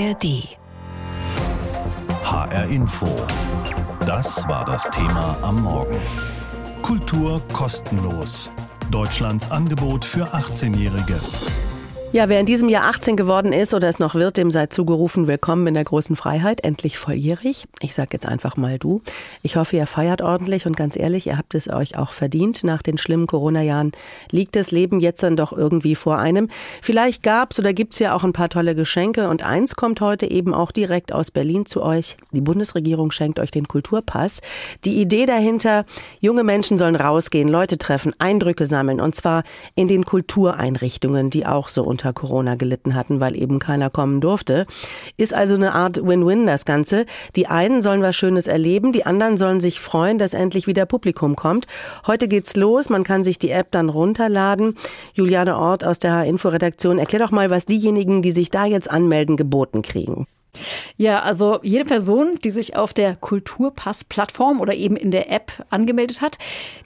ARD. HR Info. Das war das Thema am Morgen. Kultur kostenlos. Deutschlands Angebot für 18-Jährige. Ja, wer in diesem Jahr 18 geworden ist oder es noch wird, dem sei zugerufen, willkommen in der großen Freiheit, endlich volljährig. Ich sag jetzt einfach mal du. Ich hoffe, ihr feiert ordentlich und ganz ehrlich, ihr habt es euch auch verdient. Nach den schlimmen Corona-Jahren liegt das Leben jetzt dann doch irgendwie vor einem. Vielleicht gab's oder gibt's ja auch ein paar tolle Geschenke und eins kommt heute eben auch direkt aus Berlin zu euch. Die Bundesregierung schenkt euch den Kulturpass. Die Idee dahinter, junge Menschen sollen rausgehen, Leute treffen, Eindrücke sammeln und zwar in den Kultureinrichtungen, die auch so unter Corona gelitten hatten, weil eben keiner kommen durfte. Ist also eine Art Win-Win das Ganze. Die einen sollen was Schönes erleben, die anderen sollen sich freuen, dass endlich wieder Publikum kommt. Heute geht's los, man kann sich die App dann runterladen. Juliane Ort aus der H-Info-Redaktion, erklär doch mal, was diejenigen, die sich da jetzt anmelden, geboten kriegen. Ja, also jede Person, die sich auf der Kulturpass-Plattform oder eben in der App angemeldet hat,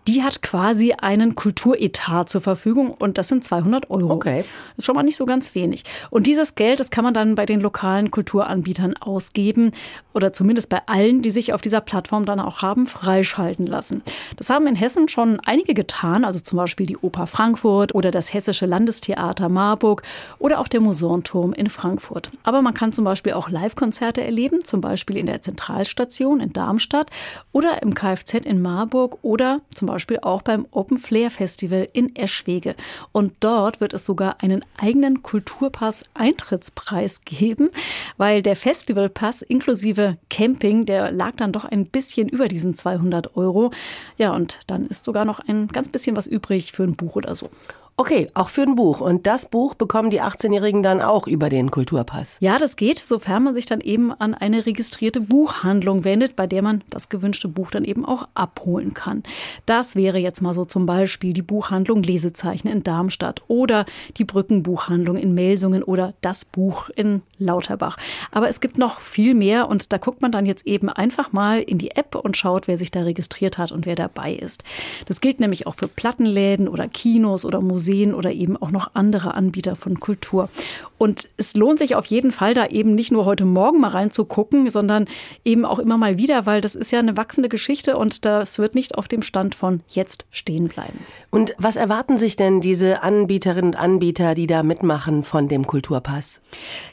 die hat quasi einen Kulturetat zur Verfügung und das sind 200 Euro. Okay. Das ist schon mal nicht so ganz wenig. Und dieses Geld, das kann man dann bei den lokalen Kulturanbietern ausgeben oder zumindest bei allen, die sich auf dieser Plattform dann auch haben freischalten lassen. Das haben in Hessen schon einige getan, also zum Beispiel die Oper Frankfurt oder das Hessische Landestheater Marburg oder auch der Museumturm in Frankfurt. Aber man kann zum Beispiel auch Live-Konzerte erleben, zum Beispiel in der Zentralstation in Darmstadt oder im Kfz in Marburg oder zum Beispiel auch beim Open Flair Festival in Eschwege. Und dort wird es sogar einen eigenen Kulturpass-Eintrittspreis geben, weil der Festivalpass inklusive Camping, der lag dann doch ein bisschen über diesen 200 Euro. Ja, und dann ist sogar noch ein ganz bisschen was übrig für ein Buch oder so. Okay, auch für ein Buch. Und das Buch bekommen die 18-Jährigen dann auch über den Kulturpass. Ja, das geht, sofern man sich dann eben an eine registrierte Buchhandlung wendet, bei der man das gewünschte Buch dann eben auch abholen kann. Das wäre jetzt mal so zum Beispiel die Buchhandlung Lesezeichen in Darmstadt oder die Brückenbuchhandlung in Melsungen oder das Buch in Lauterbach. Aber es gibt noch viel mehr und da guckt man dann jetzt eben einfach mal in die App und schaut, wer sich da registriert hat und wer dabei ist. Das gilt nämlich auch für Plattenläden oder Kinos oder Museen Museen oder eben auch noch andere Anbieter von Kultur. Und es lohnt sich auf jeden Fall, da eben nicht nur heute Morgen mal reinzugucken, sondern eben auch immer mal wieder, weil das ist ja eine wachsende Geschichte und das wird nicht auf dem Stand von jetzt stehen bleiben. Und was erwarten sich denn diese Anbieterinnen und Anbieter, die da mitmachen von dem Kulturpass?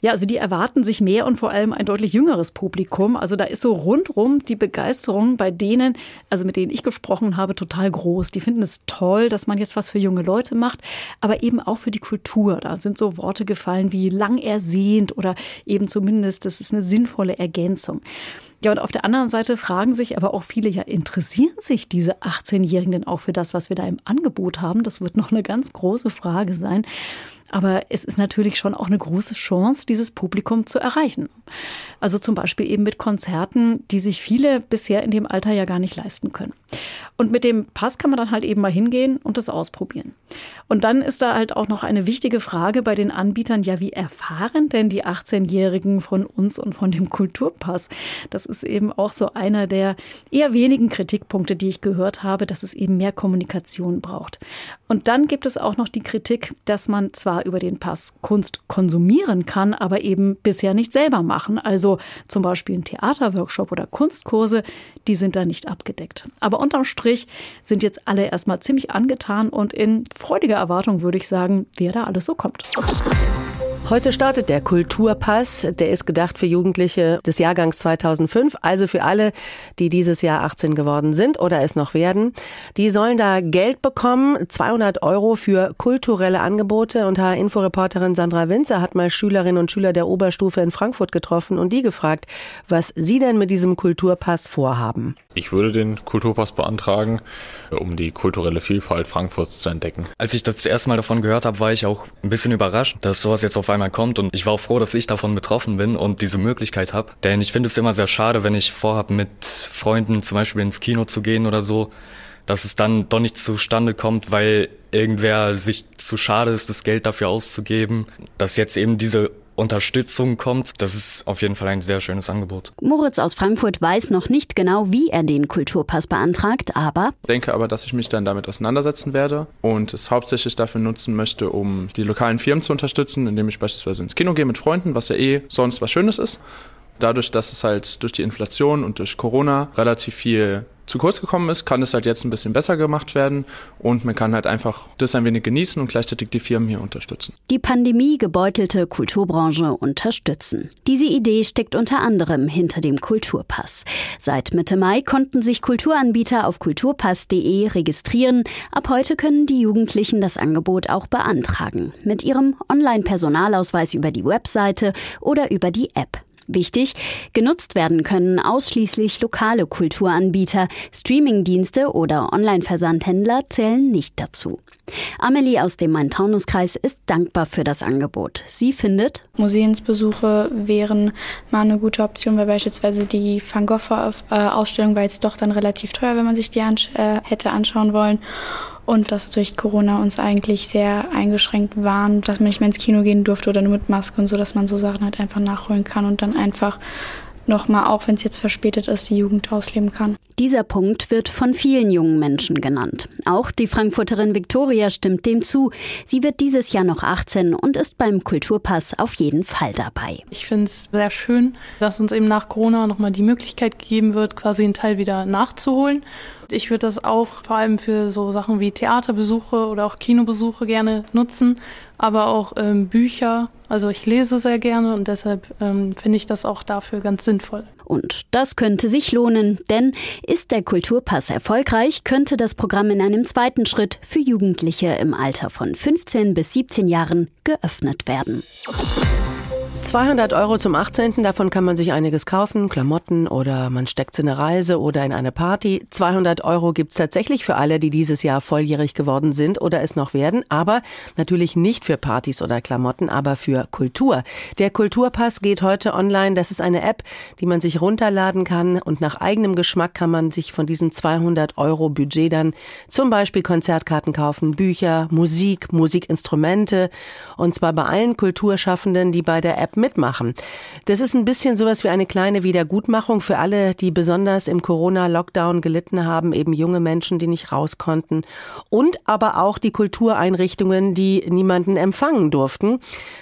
Ja, also die erwarten sich mehr und vor allem ein deutlich jüngeres Publikum. Also da ist so rundrum die Begeisterung bei denen, also mit denen ich gesprochen habe, total groß. Die finden es toll, dass man jetzt was für junge Leute macht, aber eben auch für die Kultur. Da sind so Worte gefallen wie lang ersehnt oder eben zumindest, das ist eine sinnvolle Ergänzung. Ja, und auf der anderen Seite fragen sich aber auch viele, ja, interessieren sich diese 18-Jährigen denn auch für das, was wir da im Angebot haben? Das wird noch eine ganz große Frage sein. Aber es ist natürlich schon auch eine große Chance, dieses Publikum zu erreichen. Also zum Beispiel eben mit Konzerten, die sich viele bisher in dem Alter ja gar nicht leisten können. Und mit dem Pass kann man dann halt eben mal hingehen und das ausprobieren. Und dann ist da halt auch noch eine wichtige Frage bei den Anbietern, ja, wie erfahren denn die 18-Jährigen von uns und von dem Kulturpass? Das ist eben auch so einer der eher wenigen Kritikpunkte, die ich gehört habe, dass es eben mehr Kommunikation braucht. Und dann gibt es auch noch die Kritik, dass man zwar über den Pass Kunst konsumieren kann, aber eben bisher nicht selber machen. Also zum Beispiel ein Theaterworkshop oder Kunstkurse, die sind da nicht abgedeckt. Aber unterm Strich sind jetzt alle erstmal ziemlich angetan und in freudiger Erwartung würde ich sagen, wer da alles so kommt. Heute startet der Kulturpass. Der ist gedacht für Jugendliche des Jahrgangs 2005, also für alle, die dieses Jahr 18 geworden sind oder es noch werden. Die sollen da Geld bekommen, 200 Euro für kulturelle Angebote. Und H-Info-Reporterin Sandra Winzer hat mal Schülerinnen und Schüler der Oberstufe in Frankfurt getroffen und die gefragt, was sie denn mit diesem Kulturpass vorhaben. Ich würde den Kulturpass beantragen, um die kulturelle Vielfalt Frankfurts zu entdecken. Als ich das erste Mal davon gehört habe, war ich auch ein bisschen überrascht, dass sowas jetzt auf einmal kommt und ich war auch froh, dass ich davon betroffen bin und diese Möglichkeit habe. Denn ich finde es immer sehr schade, wenn ich vorhabe, mit Freunden zum Beispiel ins Kino zu gehen oder so, dass es dann doch nicht zustande kommt, weil irgendwer sich zu schade ist, das Geld dafür auszugeben. Dass jetzt eben diese Unterstützung kommt. Das ist auf jeden Fall ein sehr schönes Angebot. Moritz aus Frankfurt weiß noch nicht genau, wie er den Kulturpass beantragt, aber Ich denke aber, dass ich mich dann damit auseinandersetzen werde und es hauptsächlich dafür nutzen möchte, um die lokalen Firmen zu unterstützen, indem ich beispielsweise ins Kino gehe mit Freunden, was ja eh sonst was Schönes ist. Dadurch, dass es halt durch die Inflation und durch Corona relativ viel zu kurz gekommen ist, kann es halt jetzt ein bisschen besser gemacht werden und man kann halt einfach das ein wenig genießen und gleichzeitig die Firmen hier unterstützen. die Pandemie gebeutelte Kulturbranche unterstützen. Diese Idee steckt unter anderem hinter dem Kulturpass. Seit Mitte Mai konnten sich Kulturanbieter auf kulturpass.de registrieren. Ab heute können die Jugendlichen das Angebot auch beantragen. Mit ihrem Online-Personalausweis über die Webseite oder über die App. Wichtig, genutzt werden können ausschließlich lokale Kulturanbieter, Streamingdienste oder Online-Versandhändler zählen nicht dazu. Amelie aus dem Main-Taunus-Kreis ist dankbar für das Angebot. Sie findet, Museumsbesuche wären mal eine gute Option, weil beispielsweise die Van Gogh-Ausstellung war jetzt doch dann relativ teuer, wenn man sich die ansch äh, hätte anschauen wollen. Und dass durch Corona uns eigentlich sehr eingeschränkt waren, dass man nicht mehr ins Kino gehen durfte oder nur mit Maske und so, dass man so Sachen halt einfach nachholen kann und dann einfach nochmal, auch wenn es jetzt verspätet ist, die Jugend ausleben kann. dieser Punkt wird von vielen jungen Menschen genannt. Auch die Frankfurterin Victoria stimmt dem zu. Sie wird dieses Jahr noch 18 und ist beim Kulturpass auf jeden Fall dabei. Ich finde es sehr schön, dass uns eben nach Corona nochmal die Möglichkeit gegeben wird, quasi einen Teil wieder nachzuholen. Ich würde das auch vor allem für so Sachen wie Theaterbesuche oder auch Kinobesuche gerne nutzen, aber auch ähm, Bücher. Also ich lese sehr gerne und deshalb ähm, finde ich das auch dafür ganz sinnvoll. Und das könnte sich lohnen, denn ist der Kulturpass erfolgreich, könnte das Programm in einem zweiten Schritt für Jugendliche im Alter von 15 bis 17 Jahren geöffnet werden. 200 Euro zum 18. Davon kann man sich einiges kaufen, Klamotten oder man steckt in eine Reise oder in eine Party. 200 Euro gibt's tatsächlich für alle, die dieses Jahr volljährig geworden sind oder es noch werden, aber natürlich nicht für Partys oder Klamotten, aber für Kultur. Der Kulturpass geht heute online. Das ist eine App, die man sich runterladen kann und nach eigenem Geschmack kann man sich von diesem 200 Euro Budget dann zum Beispiel Konzertkarten kaufen, Bücher, Musik, Musikinstrumente und zwar bei allen Kulturschaffenden, die bei der App mitmachen. Das ist ein bisschen sowas wie eine kleine Wiedergutmachung für alle, die besonders im Corona-Lockdown gelitten haben, eben junge Menschen, die nicht raus konnten und aber auch die Kultureinrichtungen, die niemanden empfangen durften,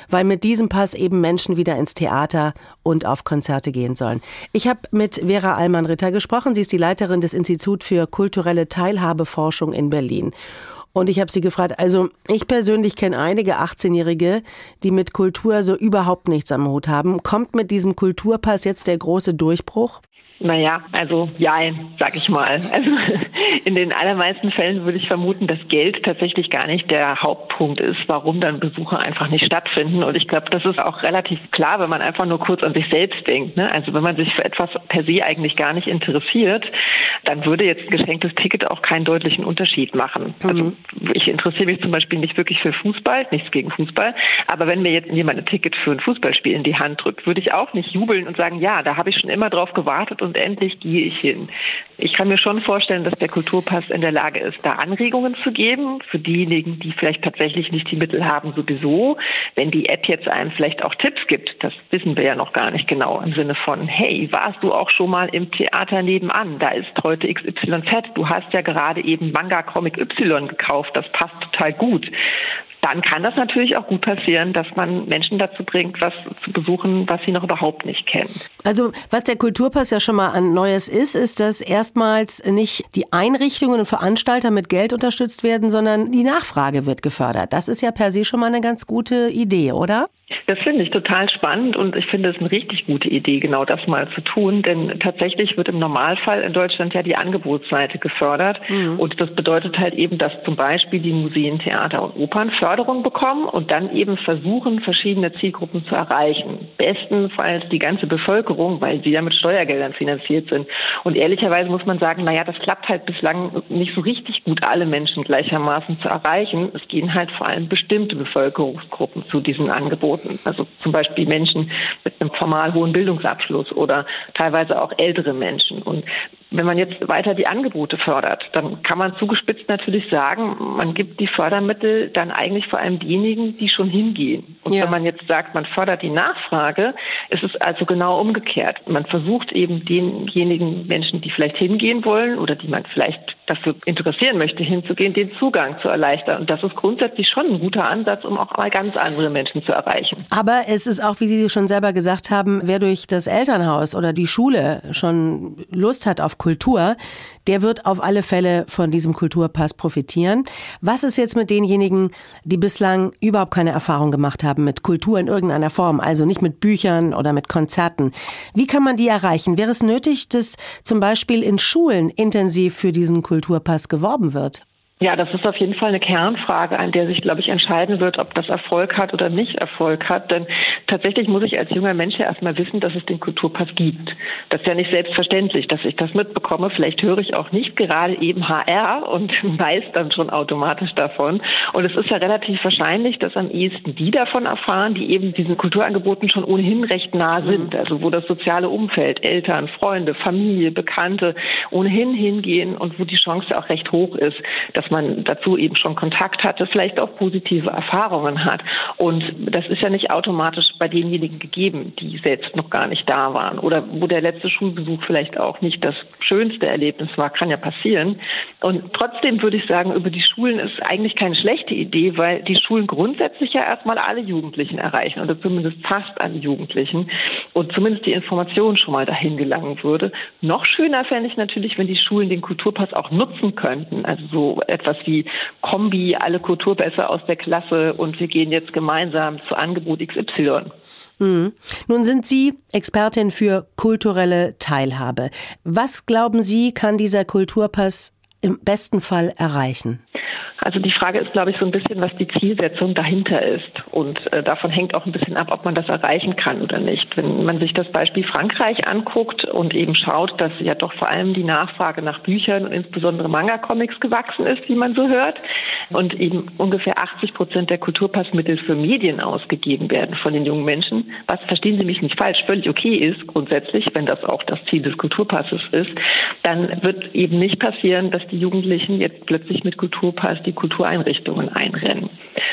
weil mit diesem Pass eben Menschen wieder ins Theater und auf Konzerte gehen sollen. Ich habe mit Vera Allmann-Ritter gesprochen. Sie ist die Leiterin des Instituts für kulturelle Teilhabeforschung in Berlin. Und ich habe sie gefragt, also ich persönlich kenne einige 18-Jährige, die mit Kultur so überhaupt nichts am Hut haben. Kommt mit diesem Kulturpass jetzt der große Durchbruch? Naja, also ja, sag ich mal. Also in den allermeisten Fällen würde ich vermuten, dass Geld tatsächlich gar nicht der Hauptpunkt ist, warum dann Besuche einfach nicht stattfinden. Und ich glaube, das ist auch relativ klar, wenn man einfach nur kurz an sich selbst denkt. Ne? Also wenn man sich für etwas per se eigentlich gar nicht interessiert, dann würde jetzt ein geschenktes Ticket auch keinen deutlichen Unterschied machen. Also ich interessiere mich zum Beispiel nicht wirklich für Fußball, nichts gegen Fußball, aber wenn mir jetzt jemand ein Ticket für ein Fußballspiel in die Hand drückt, würde ich auch nicht jubeln und sagen, ja, da habe ich schon immer drauf gewartet und endlich gehe ich hin. Ich kann mir schon vorstellen, dass der Kulturpass in der Lage ist, da Anregungen zu geben für diejenigen, die vielleicht tatsächlich nicht die Mittel haben, sowieso. Wenn die App jetzt einem vielleicht auch Tipps gibt, das wissen wir ja noch gar nicht genau im Sinne von, hey, warst du auch schon mal im Theater nebenan? Da ist heute XYZ. Du hast ja gerade eben Manga Comic Y gekauft. Das passt total gut dann kann das natürlich auch gut passieren, dass man Menschen dazu bringt, was zu besuchen, was sie noch überhaupt nicht kennen. Also was der Kulturpass ja schon mal an Neues ist, ist, dass erstmals nicht die Einrichtungen und Veranstalter mit Geld unterstützt werden, sondern die Nachfrage wird gefördert. Das ist ja per se schon mal eine ganz gute Idee, oder? Das finde ich total spannend und ich finde es eine richtig gute Idee, genau das mal zu tun, denn tatsächlich wird im Normalfall in Deutschland ja die Angebotsseite gefördert mhm. und das bedeutet halt eben, dass zum Beispiel die Museen, Theater und Opern Förderung bekommen und dann eben versuchen, verschiedene Zielgruppen zu erreichen. Bestenfalls die ganze Bevölkerung, weil sie ja mit Steuergeldern finanziert sind. Und ehrlicherweise muss man sagen, naja, das klappt halt bislang nicht so richtig gut, alle Menschen gleichermaßen zu erreichen. Es gehen halt vor allem bestimmte Bevölkerungsgruppen zu diesen Angeboten. Also zum Beispiel Menschen mit einem formal hohen Bildungsabschluss oder teilweise auch ältere Menschen. Und wenn man jetzt weiter die Angebote fördert, dann kann man zugespitzt natürlich sagen, man gibt die Fördermittel dann eigentlich vor allem diejenigen, die schon hingehen Und ja. wenn man jetzt sagt, man fördert die Nachfrage, ist es also genau umgekehrt. Man versucht eben denjenigen Menschen, die vielleicht hingehen wollen oder die man vielleicht dafür interessieren möchte, hinzugehen, den Zugang zu erleichtern. Und das ist grundsätzlich schon ein guter Ansatz, um auch mal ganz andere Menschen zu erreichen. Aber es ist auch, wie Sie schon selber gesagt haben, wer durch das Elternhaus oder die Schule schon Lust hat auf Kultur, der wird auf alle Fälle von diesem Kulturpass profitieren. Was ist jetzt mit denjenigen, die bislang überhaupt keine Erfahrung gemacht haben mit Kultur in irgendeiner Form, also nicht mit Büchern oder mit Konzerten? Wie kann man die erreichen? Wäre es nötig, dass zum Beispiel in Schulen intensiv für diesen Kulturpass geworben wird? Ja, das ist auf jeden Fall eine Kernfrage, an der sich, glaube ich, entscheiden wird, ob das Erfolg hat oder nicht Erfolg hat. Denn tatsächlich muss ich als junger Mensch ja erstmal wissen, dass es den Kulturpass gibt. Das ist ja nicht selbstverständlich, dass ich das mitbekomme. Vielleicht höre ich auch nicht gerade eben HR und weiß dann schon automatisch davon. Und es ist ja relativ wahrscheinlich, dass am ehesten die davon erfahren, die eben diesen Kulturangeboten schon ohnehin recht nah sind. Mhm. Also wo das soziale Umfeld, Eltern, Freunde, Familie, Bekannte ohnehin hingehen und wo die Chance auch recht hoch ist, dass man dazu eben schon Kontakt hatte, vielleicht auch positive Erfahrungen hat. Und das ist ja nicht automatisch bei denjenigen gegeben, die selbst noch gar nicht da waren oder wo der letzte Schulbesuch vielleicht auch nicht das schönste Erlebnis war, kann ja passieren. Und trotzdem würde ich sagen, über die Schulen ist eigentlich keine schlechte Idee, weil die Schulen grundsätzlich ja erstmal alle Jugendlichen erreichen oder zumindest fast alle Jugendlichen und zumindest die Information schon mal dahin gelangen würde. Noch schöner fände ich natürlich, wenn die Schulen den Kulturpass auch nutzen könnten. Also so etwas wie Kombi, alle Kulturpässe aus der Klasse und wir gehen jetzt gemeinsam zu Angebot XY. Mhm. Nun sind Sie Expertin für kulturelle Teilhabe. Was glauben Sie, kann dieser Kulturpass im besten Fall erreichen? Also die Frage ist, glaube ich, so ein bisschen, was die Zielsetzung dahinter ist. Und äh, davon hängt auch ein bisschen ab, ob man das erreichen kann oder nicht. Wenn man sich das Beispiel Frankreich anguckt und eben schaut, dass ja doch vor allem die Nachfrage nach Büchern und insbesondere Manga-Comics gewachsen ist, wie man so hört, und eben ungefähr 80 Prozent der Kulturpassmittel für Medien ausgegeben werden von den jungen Menschen, was, verstehen Sie mich nicht falsch, völlig okay ist grundsätzlich, wenn das auch das Ziel des Kulturpasses ist, dann wird eben nicht passieren, dass die Jugendlichen jetzt plötzlich mit Kulturpass die Kultureinrichtungen einrennen.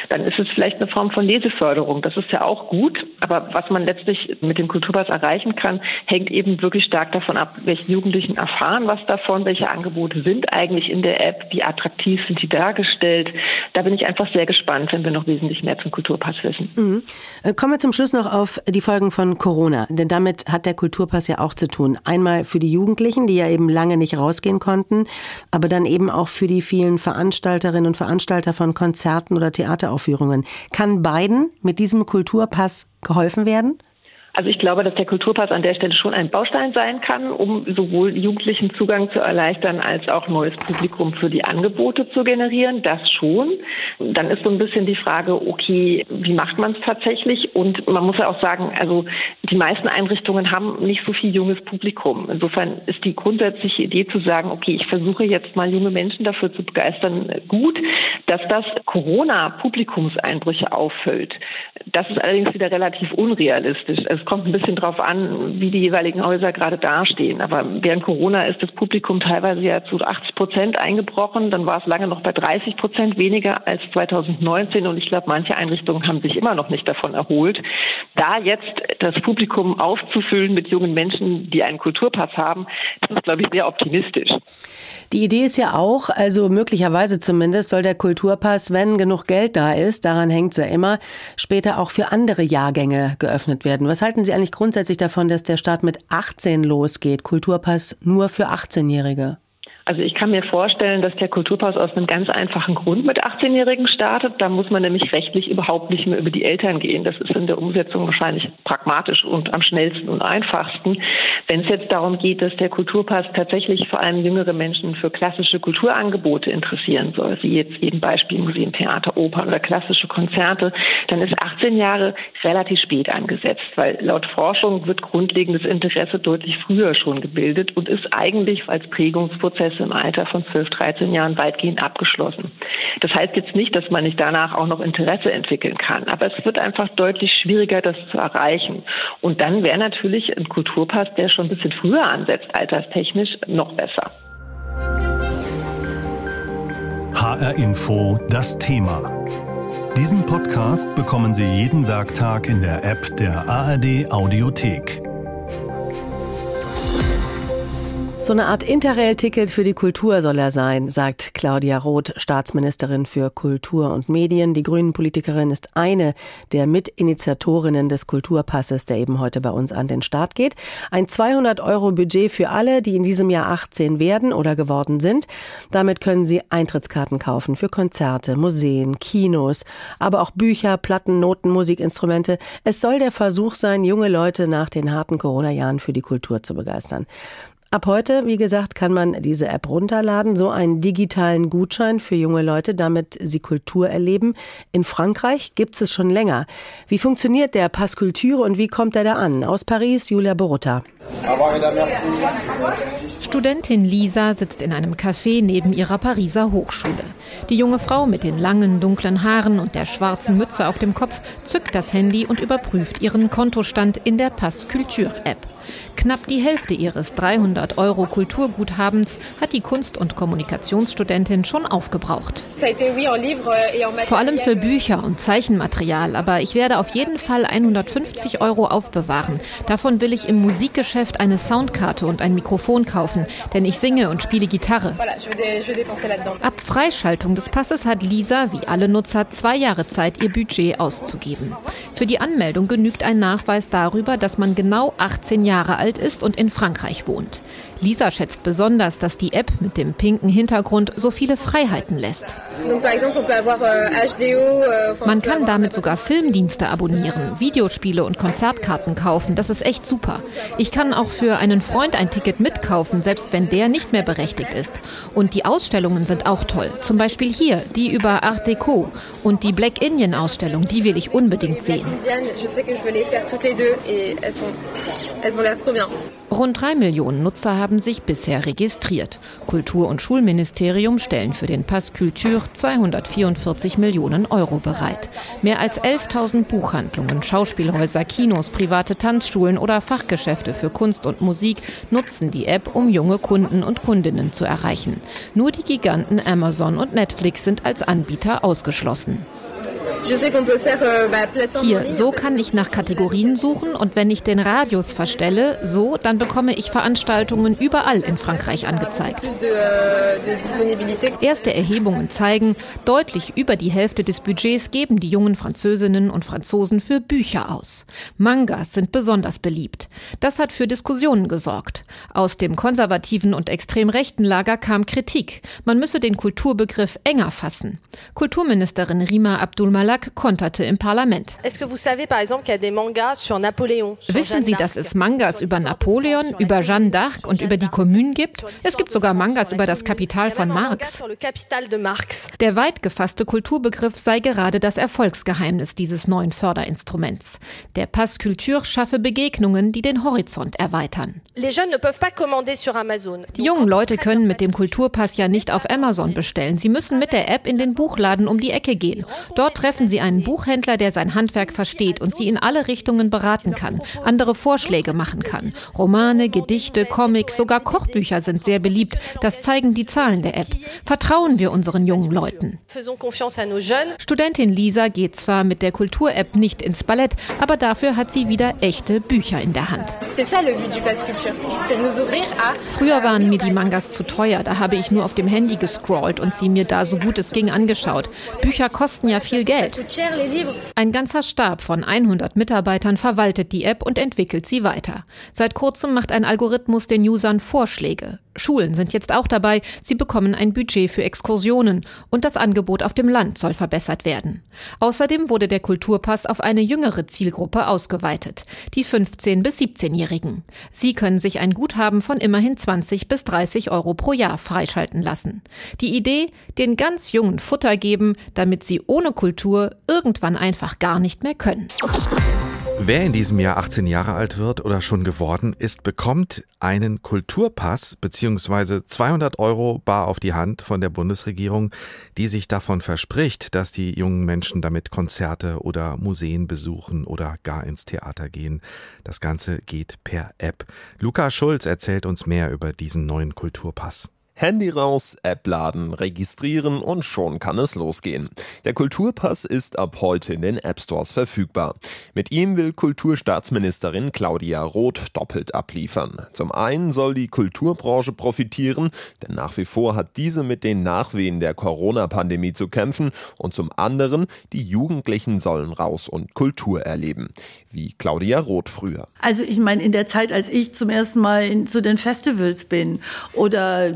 Dann ist es vielleicht eine Form von Leseförderung. Das ist ja auch gut. Aber was man letztlich mit dem Kulturpass erreichen kann, hängt eben wirklich stark davon ab, welche Jugendlichen erfahren was davon, welche Angebote sind eigentlich in der App, wie attraktiv sind die dargestellt. Da bin ich einfach sehr gespannt, wenn wir noch wesentlich mehr zum Kulturpass wissen. Mhm. Äh, kommen wir zum Schluss noch auf die Folgen von Corona. Denn damit hat der Kulturpass ja auch zu tun. Einmal für die Jugendlichen, die ja eben lange nicht rausgehen konnten, aber dann eben auch für die vielen Veranstalterinnen und Veranstalter von Konzerten oder Theateraufführungen. Kann beiden mit diesem Kulturpass geholfen werden? Also ich glaube, dass der Kulturpass an der Stelle schon ein Baustein sein kann, um sowohl Jugendlichen Zugang zu erleichtern, als auch neues Publikum für die Angebote zu generieren. Das schon. Dann ist so ein bisschen die Frage, okay, wie macht man es tatsächlich? Und man muss ja auch sagen, also die meisten Einrichtungen haben nicht so viel junges Publikum. Insofern ist die grundsätzliche Idee zu sagen, okay, ich versuche jetzt mal junge Menschen dafür zu begeistern, gut. Dass das Corona-Publikumseinbrüche auffüllt, das ist allerdings wieder relativ unrealistisch. Es kommt ein bisschen drauf an, wie die jeweiligen Häuser gerade dastehen. Aber während Corona ist das Publikum teilweise ja zu 80 Prozent eingebrochen. Dann war es lange noch bei 30 Prozent weniger als 2019. Und ich glaube, manche Einrichtungen haben sich immer noch nicht davon erholt. Da jetzt das Publikum aufzufüllen mit jungen Menschen, die einen Kulturpass haben, das ist, glaube ich, sehr optimistisch. Die Idee ist ja auch, also möglicherweise zumindest soll der Kulturpass, wenn genug Geld da ist, daran hängt es ja immer, später auch für andere Jahrgänge geöffnet werden. Was halten Sie eigentlich grundsätzlich davon, dass der Start mit 18 losgeht? Kulturpass nur für 18-Jährige? Also ich kann mir vorstellen, dass der Kulturpass aus einem ganz einfachen Grund mit 18-Jährigen startet. Da muss man nämlich rechtlich überhaupt nicht mehr über die Eltern gehen. Das ist in der Umsetzung wahrscheinlich pragmatisch und am schnellsten und einfachsten. Wenn es jetzt darum geht, dass der Kulturpass tatsächlich vor allem jüngere Menschen für klassische Kulturangebote interessieren soll, wie jetzt eben Beispiel Museum, Theater, Opern oder klassische Konzerte, dann ist 18 Jahre relativ spät angesetzt, weil laut Forschung wird grundlegendes Interesse deutlich früher schon gebildet und ist eigentlich als Prägungsprozess im Alter von 12, 13 Jahren weitgehend abgeschlossen. Das heißt jetzt nicht, dass man nicht danach auch noch Interesse entwickeln kann, aber es wird einfach deutlich schwieriger, das zu erreichen. Und dann wäre natürlich ein Kulturpass, der schon ein bisschen früher ansetzt, alterstechnisch, noch besser. HR Info, das Thema. Diesen Podcast bekommen Sie jeden Werktag in der App der ARD Audiothek. So eine Art Interrail-Ticket für die Kultur soll er sein, sagt Claudia Roth, Staatsministerin für Kultur und Medien. Die Grünen-Politikerin ist eine der Mitinitiatorinnen des Kulturpasses, der eben heute bei uns an den Start geht. Ein 200-Euro-Budget für alle, die in diesem Jahr 18 werden oder geworden sind. Damit können sie Eintrittskarten kaufen für Konzerte, Museen, Kinos, aber auch Bücher, Platten, Noten, Musikinstrumente. Es soll der Versuch sein, junge Leute nach den harten Corona-Jahren für die Kultur zu begeistern. Ab heute, wie gesagt, kann man diese App runterladen, so einen digitalen Gutschein für junge Leute, damit sie Kultur erleben. In Frankreich gibt es schon länger. Wie funktioniert der Pass Culture und wie kommt er da an? Aus Paris, Julia Borutta. Studentin Lisa sitzt in einem Café neben ihrer Pariser Hochschule. Die junge Frau mit den langen, dunklen Haaren und der schwarzen Mütze auf dem Kopf zückt das Handy und überprüft ihren Kontostand in der Pass Culture App. Knapp die Hälfte ihres 300 Euro Kulturguthabens hat die Kunst- und Kommunikationsstudentin schon aufgebraucht. Vor allem für Bücher und Zeichenmaterial, aber ich werde auf jeden Fall 150 Euro aufbewahren. Davon will ich im Musikgeschäft eine Soundkarte und ein Mikrofon kaufen, denn ich singe und spiele Gitarre. Ab Freischaltung des Passes hat Lisa, wie alle Nutzer, zwei Jahre Zeit, ihr Budget auszugeben. Für die Anmeldung genügt ein Nachweis darüber, dass man genau 18 Jahre alt alt ist und in Frankreich wohnt. Lisa schätzt besonders, dass die App mit dem pinken Hintergrund so viele Freiheiten lässt. Euh, euh, Man kann damit sogar Filmdienste abonnieren, Videospiele und Konzertkarten kaufen. Das ist echt super. Ich kann auch für einen Freund ein Ticket mitkaufen, selbst wenn der nicht mehr berechtigt ist. Und die Ausstellungen sind auch toll. Zum Beispiel hier, die über Art Deco und die Black Indian Ausstellung, die will ich unbedingt sehen. Rund drei Millionen Nutzer haben sich bisher registriert. Kultur- und Schulministerium stellen für den Pass Culture 244 Millionen Euro bereit. Mehr als 11.000 Buchhandlungen, Schauspielhäuser, Kinos, private Tanzschulen oder Fachgeschäfte für Kunst und Musik nutzen die App, um junge Kunden und Kundinnen zu erreichen. Nur die Giganten Amazon und Netflix sind als Anbieter ausgeschlossen. Euh, Hier, so kann ich nach Kategorien suchen und wenn ich den Radius verstelle, so, dann bekomme ich Veranstaltungen überall in Frankreich angezeigt. Euh, Erste Erhebungen zeigen, deutlich über die Hälfte des Budgets geben die jungen Französinnen und Franzosen für Bücher aus. Mangas sind besonders beliebt. Das hat für Diskussionen gesorgt. Aus dem konservativen und extrem rechten Lager kam Kritik. Man müsse den Kulturbegriff enger fassen. Kulturministerin Rima Abdul Tag konterte im Parlament. Wissen Sie, dass es Mangas über Napoleon, über Jeanne d'Arc und über die Kommune gibt? Es gibt sogar Mangas über das Kapital von Marx. Der weit gefasste Kulturbegriff sei gerade das Erfolgsgeheimnis dieses neuen Förderinstruments. Der Pass Culture schaffe Begegnungen, die den Horizont erweitern. Die jungen Leute können mit dem Kulturpass ja nicht auf Amazon bestellen. Sie müssen mit der App in den Buchladen um die Ecke gehen. Dort treffen treffen Sie einen Buchhändler, der sein Handwerk versteht und Sie in alle Richtungen beraten kann, andere Vorschläge machen kann. Romane, Gedichte, Comics, sogar Kochbücher sind sehr beliebt. Das zeigen die Zahlen der App. Vertrauen wir unseren jungen Leuten. Studentin Lisa geht zwar mit der Kultur-App nicht ins Ballett, aber dafür hat sie wieder echte Bücher in der Hand. Früher waren mir die Mangas zu teuer, da habe ich nur auf dem Handy gescrollt und sie mir da so gut es ging angeschaut. Bücher kosten ja viel Geld. Ein ganzer Stab von 100 Mitarbeitern verwaltet die App und entwickelt sie weiter. Seit kurzem macht ein Algorithmus den Usern Vorschläge. Schulen sind jetzt auch dabei. Sie bekommen ein Budget für Exkursionen und das Angebot auf dem Land soll verbessert werden. Außerdem wurde der Kulturpass auf eine jüngere Zielgruppe ausgeweitet, die 15- bis 17-Jährigen. Sie können sich ein Guthaben von immerhin 20 bis 30 Euro pro Jahr freischalten lassen. Die Idee, den ganz Jungen Futter geben, damit sie ohne Kultur irgendwann einfach gar nicht mehr können. Wer in diesem Jahr 18 Jahre alt wird oder schon geworden ist, bekommt einen Kulturpass bzw. 200 Euro bar auf die Hand von der Bundesregierung, die sich davon verspricht, dass die jungen Menschen damit Konzerte oder Museen besuchen oder gar ins Theater gehen. Das Ganze geht per App. Luca Schulz erzählt uns mehr über diesen neuen Kulturpass. Handy raus, App laden, registrieren und schon kann es losgehen. Der Kulturpass ist ab heute in den App Stores verfügbar. Mit ihm will Kulturstaatsministerin Claudia Roth doppelt abliefern. Zum einen soll die Kulturbranche profitieren, denn nach wie vor hat diese mit den Nachwehen der Corona-Pandemie zu kämpfen und zum anderen die Jugendlichen sollen raus und Kultur erleben. Wie Claudia Roth früher. Also ich meine, in der Zeit, als ich zum ersten Mal in, zu den Festivals bin oder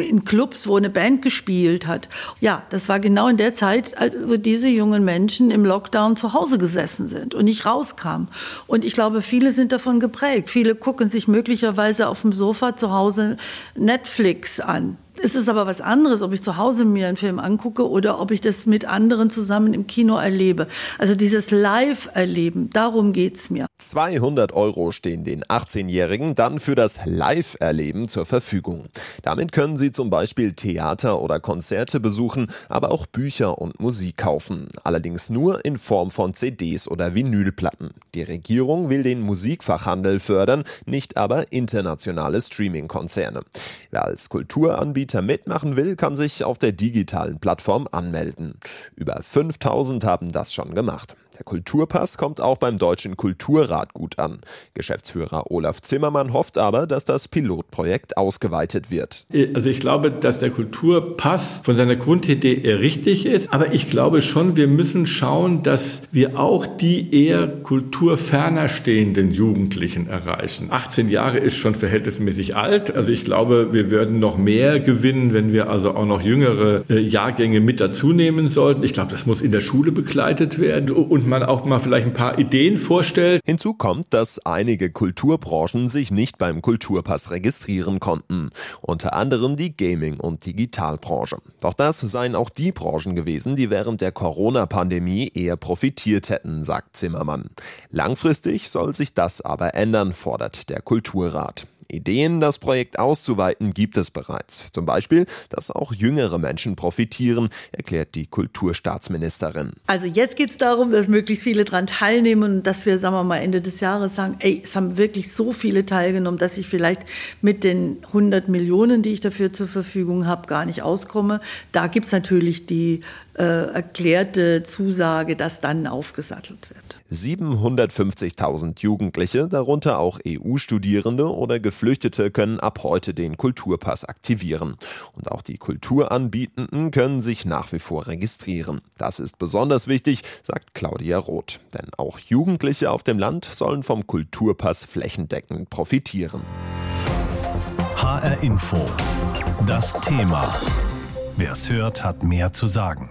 in Clubs, wo eine Band gespielt hat. Ja, das war genau in der Zeit, als diese jungen Menschen im Lockdown zu Hause gesessen sind und nicht rauskamen. Und ich glaube, viele sind davon geprägt. Viele gucken sich möglicherweise auf dem Sofa zu Hause Netflix an. Es ist aber was anderes, ob ich zu Hause mir einen Film angucke oder ob ich das mit anderen zusammen im Kino erlebe. Also dieses Live-Erleben, darum geht es mir. 200 Euro stehen den 18-Jährigen dann für das Live-Erleben zur Verfügung. Damit können sie zum Beispiel Theater oder Konzerte besuchen, aber auch Bücher und Musik kaufen. Allerdings nur in Form von CDs oder Vinylplatten. Die Regierung will den Musikfachhandel fördern, nicht aber internationale Streaming-Konzerne. Wer als Kulturanbieter Anbieter mitmachen will, kann sich auf der digitalen Plattform anmelden. Über 5000 haben das schon gemacht. Der Kulturpass kommt auch beim Deutschen Kulturrat gut an. Geschäftsführer Olaf Zimmermann hofft aber, dass das Pilotprojekt ausgeweitet wird. Also ich glaube, dass der Kulturpass von seiner Grundidee richtig ist, aber ich glaube schon, wir müssen schauen, dass wir auch die eher kulturferner stehenden Jugendlichen erreichen. 18 Jahre ist schon verhältnismäßig alt, also ich glaube, wir würden noch mehr gewinnen, wenn wir also auch noch jüngere äh, Jahrgänge mit dazu nehmen sollten. Ich glaube, das muss in der Schule begleitet werden und und man auch mal vielleicht ein paar Ideen vorstellt. Hinzu kommt, dass einige Kulturbranchen sich nicht beim Kulturpass registrieren konnten. Unter anderem die Gaming- und Digitalbranche. Doch das seien auch die Branchen gewesen, die während der Corona-Pandemie eher profitiert hätten, sagt Zimmermann. Langfristig soll sich das aber ändern, fordert der Kulturrat. Ideen, das Projekt auszuweiten, gibt es bereits. Zum Beispiel, dass auch jüngere Menschen profitieren, erklärt die Kulturstaatsministerin. Also jetzt geht es darum, dass möglichst viele daran teilnehmen und dass wir, sagen wir mal, Ende des Jahres sagen, ey, es haben wirklich so viele teilgenommen, dass ich vielleicht mit den 100 Millionen, die ich dafür zur Verfügung habe, gar nicht auskomme. Da gibt es natürlich die äh, erklärte Zusage, dass dann aufgesattelt wird. 750.000 Jugendliche, darunter auch EU-Studierende oder Geflüchtete, können ab heute den Kulturpass aktivieren. Und auch die Kulturanbietenden können sich nach wie vor registrieren. Das ist besonders wichtig, sagt Claudia Roth. Denn auch Jugendliche auf dem Land sollen vom Kulturpass flächendeckend profitieren. HR Info. Das Thema. Wer es hört, hat mehr zu sagen.